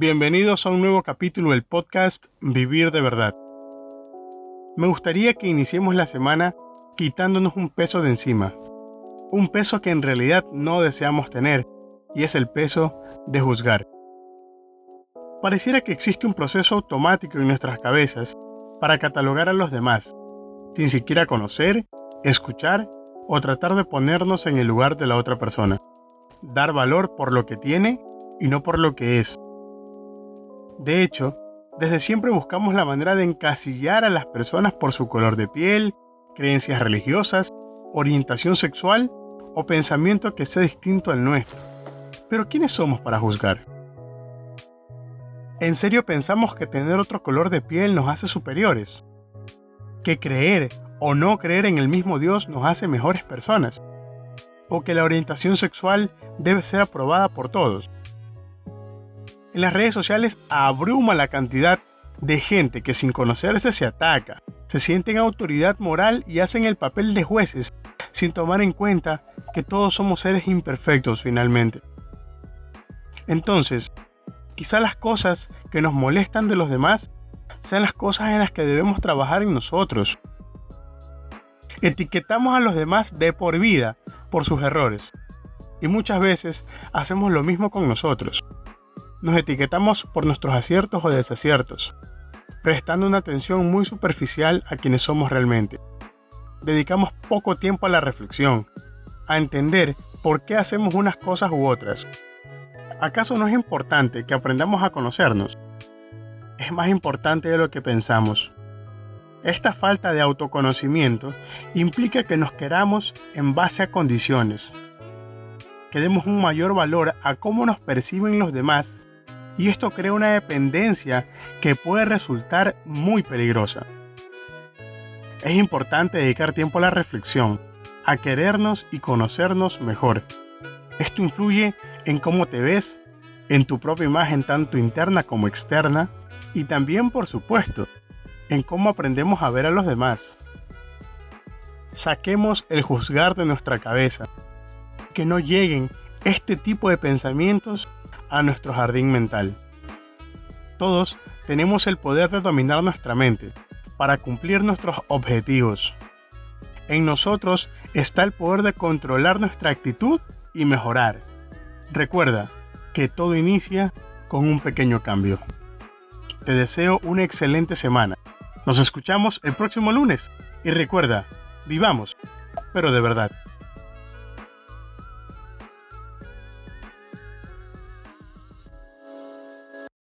Bienvenidos a un nuevo capítulo del podcast Vivir de verdad. Me gustaría que iniciemos la semana quitándonos un peso de encima. Un peso que en realidad no deseamos tener, y es el peso de juzgar. Pareciera que existe un proceso automático en nuestras cabezas para catalogar a los demás, sin siquiera conocer, escuchar o tratar de ponernos en el lugar de la otra persona. Dar valor por lo que tiene y no por lo que es. De hecho, desde siempre buscamos la manera de encasillar a las personas por su color de piel, creencias religiosas, orientación sexual o pensamiento que sea distinto al nuestro. Pero ¿quiénes somos para juzgar? ¿En serio pensamos que tener otro color de piel nos hace superiores? ¿Que creer o no creer en el mismo Dios nos hace mejores personas? ¿O que la orientación sexual debe ser aprobada por todos? En las redes sociales abruma la cantidad de gente que sin conocerse se ataca, se sienten autoridad moral y hacen el papel de jueces sin tomar en cuenta que todos somos seres imperfectos finalmente. Entonces, quizá las cosas que nos molestan de los demás sean las cosas en las que debemos trabajar en nosotros. Etiquetamos a los demás de por vida por sus errores y muchas veces hacemos lo mismo con nosotros. Nos etiquetamos por nuestros aciertos o desaciertos, prestando una atención muy superficial a quienes somos realmente. Dedicamos poco tiempo a la reflexión, a entender por qué hacemos unas cosas u otras. ¿Acaso no es importante que aprendamos a conocernos? Es más importante de lo que pensamos. Esta falta de autoconocimiento implica que nos queramos en base a condiciones, que demos un mayor valor a cómo nos perciben los demás y esto crea una dependencia que puede resultar muy peligrosa. Es importante dedicar tiempo a la reflexión, a querernos y conocernos mejor. Esto influye en cómo te ves, en tu propia imagen tanto interna como externa y también, por supuesto, en cómo aprendemos a ver a los demás. Saquemos el juzgar de nuestra cabeza, que no lleguen este tipo de pensamientos a nuestro jardín mental. Todos tenemos el poder de dominar nuestra mente para cumplir nuestros objetivos. En nosotros está el poder de controlar nuestra actitud y mejorar. Recuerda que todo inicia con un pequeño cambio. Te deseo una excelente semana. Nos escuchamos el próximo lunes y recuerda, vivamos, pero de verdad.